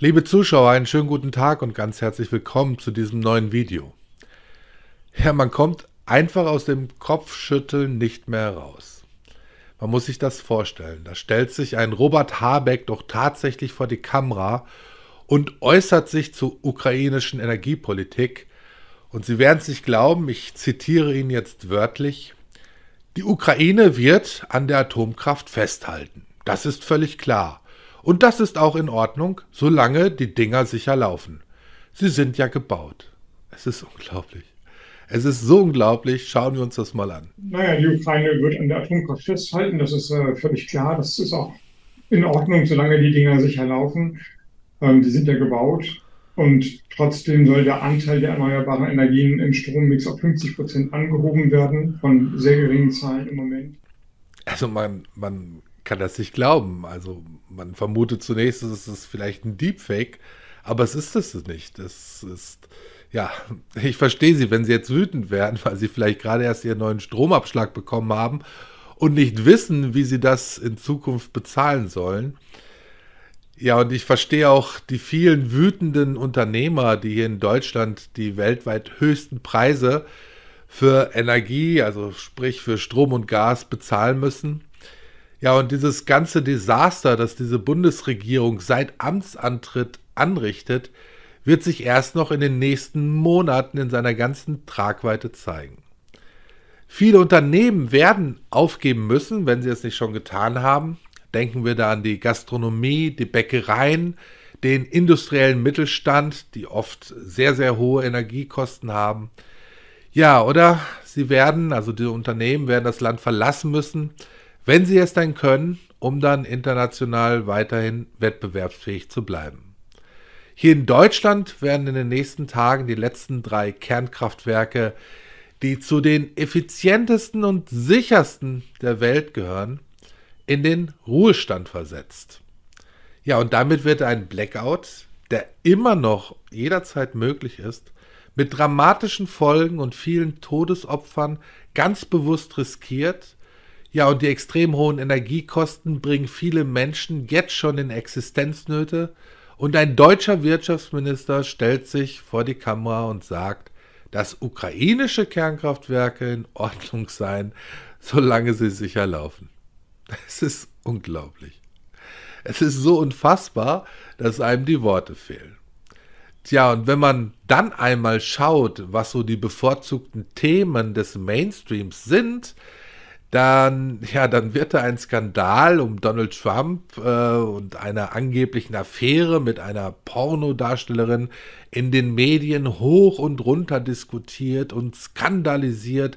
Liebe Zuschauer, einen schönen guten Tag und ganz herzlich willkommen zu diesem neuen Video. Ja, man kommt einfach aus dem Kopfschütteln nicht mehr raus. Man muss sich das vorstellen. Da stellt sich ein Robert Habeck doch tatsächlich vor die Kamera und äußert sich zur ukrainischen Energiepolitik. Und Sie werden es nicht glauben, ich zitiere ihn jetzt wörtlich. Die Ukraine wird an der Atomkraft festhalten. Das ist völlig klar. Und das ist auch in Ordnung, solange die Dinger sicher laufen. Sie sind ja gebaut. Es ist unglaublich. Es ist so unglaublich. Schauen wir uns das mal an. Naja, die Ukraine wird an der Atomkraft festhalten. Das ist äh, völlig klar. Das ist auch in Ordnung, solange die Dinger sicher laufen. Ähm, die sind ja gebaut. Und trotzdem soll der Anteil der erneuerbaren Energien im Strommix auf 50 Prozent angehoben werden, von sehr geringen Zahlen im Moment. Also man, man kann das nicht glauben. Also man vermutet zunächst, es ist vielleicht ein Deepfake, aber es ist es nicht. Es ist, ja, ich verstehe Sie, wenn Sie jetzt wütend werden, weil Sie vielleicht gerade erst Ihren neuen Stromabschlag bekommen haben und nicht wissen, wie Sie das in Zukunft bezahlen sollen. Ja, und ich verstehe auch die vielen wütenden Unternehmer, die hier in Deutschland die weltweit höchsten Preise für Energie, also sprich für Strom und Gas bezahlen müssen. Ja, und dieses ganze Desaster, das diese Bundesregierung seit Amtsantritt anrichtet, wird sich erst noch in den nächsten Monaten in seiner ganzen Tragweite zeigen. Viele Unternehmen werden aufgeben müssen, wenn sie es nicht schon getan haben. Denken wir da an die Gastronomie, die Bäckereien, den industriellen Mittelstand, die oft sehr, sehr hohe Energiekosten haben. Ja, oder sie werden, also die Unternehmen werden das Land verlassen müssen, wenn sie es dann können, um dann international weiterhin wettbewerbsfähig zu bleiben. Hier in Deutschland werden in den nächsten Tagen die letzten drei Kernkraftwerke, die zu den effizientesten und sichersten der Welt gehören, in den Ruhestand versetzt. Ja, und damit wird ein Blackout, der immer noch jederzeit möglich ist, mit dramatischen Folgen und vielen Todesopfern ganz bewusst riskiert ja, und die extrem hohen Energiekosten bringen viele Menschen jetzt schon in Existenznöte. Und ein deutscher Wirtschaftsminister stellt sich vor die Kamera und sagt, dass ukrainische Kernkraftwerke in Ordnung seien, solange sie sicher laufen. Es ist unglaublich. Es ist so unfassbar, dass einem die Worte fehlen. Tja, und wenn man dann einmal schaut, was so die bevorzugten Themen des Mainstreams sind, dann, ja, dann wird da ein Skandal um Donald Trump äh, und einer angeblichen Affäre mit einer Pornodarstellerin in den Medien hoch und runter diskutiert und skandalisiert,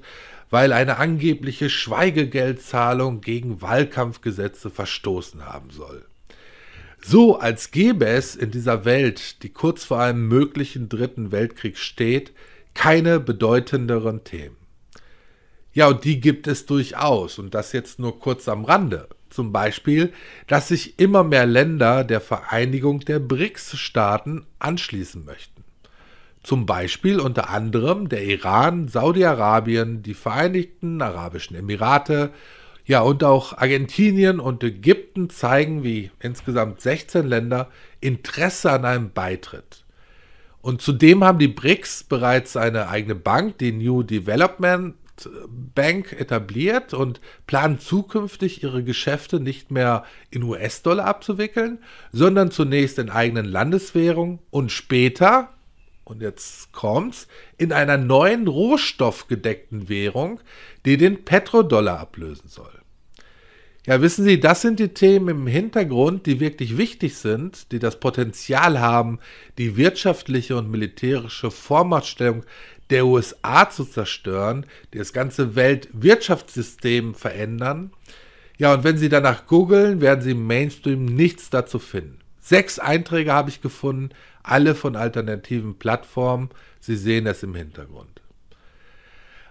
weil eine angebliche Schweigegeldzahlung gegen Wahlkampfgesetze verstoßen haben soll. So als gäbe es in dieser Welt, die kurz vor einem möglichen dritten Weltkrieg steht, keine bedeutenderen Themen. Ja, und die gibt es durchaus. Und das jetzt nur kurz am Rande. Zum Beispiel, dass sich immer mehr Länder der Vereinigung der BRICS-Staaten anschließen möchten. Zum Beispiel unter anderem der Iran, Saudi-Arabien, die Vereinigten Arabischen Emirate, ja und auch Argentinien und Ägypten zeigen wie insgesamt 16 Länder Interesse an einem Beitritt. Und zudem haben die BRICS bereits eine eigene Bank, die New Development Bank etabliert und planen zukünftig ihre Geschäfte nicht mehr in US-Dollar abzuwickeln, sondern zunächst in eigenen Landeswährung und später, und jetzt kommt's, in einer neuen rohstoffgedeckten Währung, die den Petrodollar ablösen soll. Ja, wissen Sie, das sind die Themen im Hintergrund, die wirklich wichtig sind, die das Potenzial haben, die wirtschaftliche und militärische Vormachtstellung der USA zu zerstören, die das ganze Weltwirtschaftssystem verändern. Ja, und wenn Sie danach googeln, werden Sie im Mainstream nichts dazu finden. Sechs Einträge habe ich gefunden, alle von alternativen Plattformen. Sie sehen es im Hintergrund.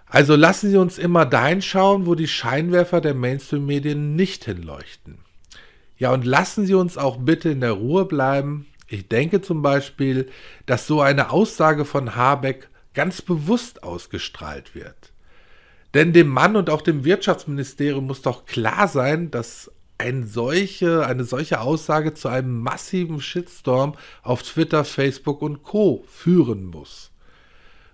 Also lassen Sie uns immer dahin schauen, wo die Scheinwerfer der Mainstream-Medien nicht hinleuchten. Ja, und lassen Sie uns auch bitte in der Ruhe bleiben. Ich denke zum Beispiel, dass so eine Aussage von Habeck ganz bewusst ausgestrahlt wird. Denn dem Mann und auch dem Wirtschaftsministerium muss doch klar sein, dass ein solche, eine solche Aussage zu einem massiven Shitstorm auf Twitter, Facebook und Co. führen muss.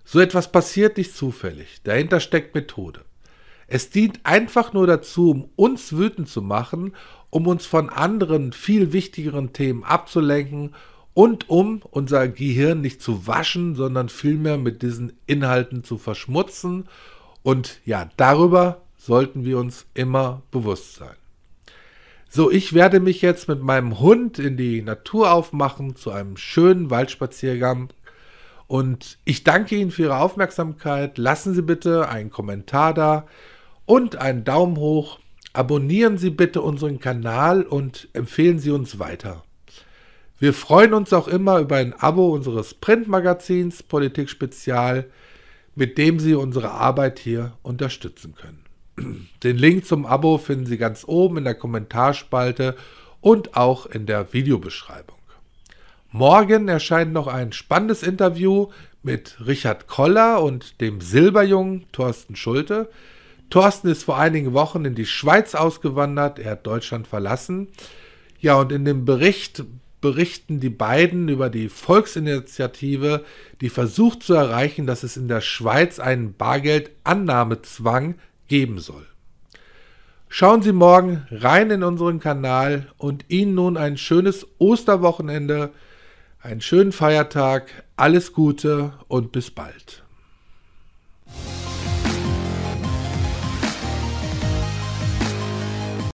So etwas passiert nicht zufällig. Dahinter steckt Methode. Es dient einfach nur dazu, um uns wütend zu machen, um uns von anderen, viel wichtigeren Themen abzulenken und um unser Gehirn nicht zu waschen, sondern vielmehr mit diesen Inhalten zu verschmutzen. Und ja, darüber sollten wir uns immer bewusst sein. So, ich werde mich jetzt mit meinem Hund in die Natur aufmachen zu einem schönen Waldspaziergang. Und ich danke Ihnen für Ihre Aufmerksamkeit. Lassen Sie bitte einen Kommentar da und einen Daumen hoch. Abonnieren Sie bitte unseren Kanal und empfehlen Sie uns weiter. Wir freuen uns auch immer über ein Abo unseres Printmagazins Politik Spezial, mit dem Sie unsere Arbeit hier unterstützen können. Den Link zum Abo finden Sie ganz oben in der Kommentarspalte und auch in der Videobeschreibung. Morgen erscheint noch ein spannendes Interview mit Richard Koller und dem Silberjungen Thorsten Schulte. Thorsten ist vor einigen Wochen in die Schweiz ausgewandert, er hat Deutschland verlassen. Ja, und in dem Bericht berichten die beiden über die Volksinitiative, die versucht zu erreichen, dass es in der Schweiz einen Bargeldannahmezwang geben soll. Schauen Sie morgen rein in unseren Kanal und Ihnen nun ein schönes Osterwochenende, einen schönen Feiertag, alles Gute und bis bald.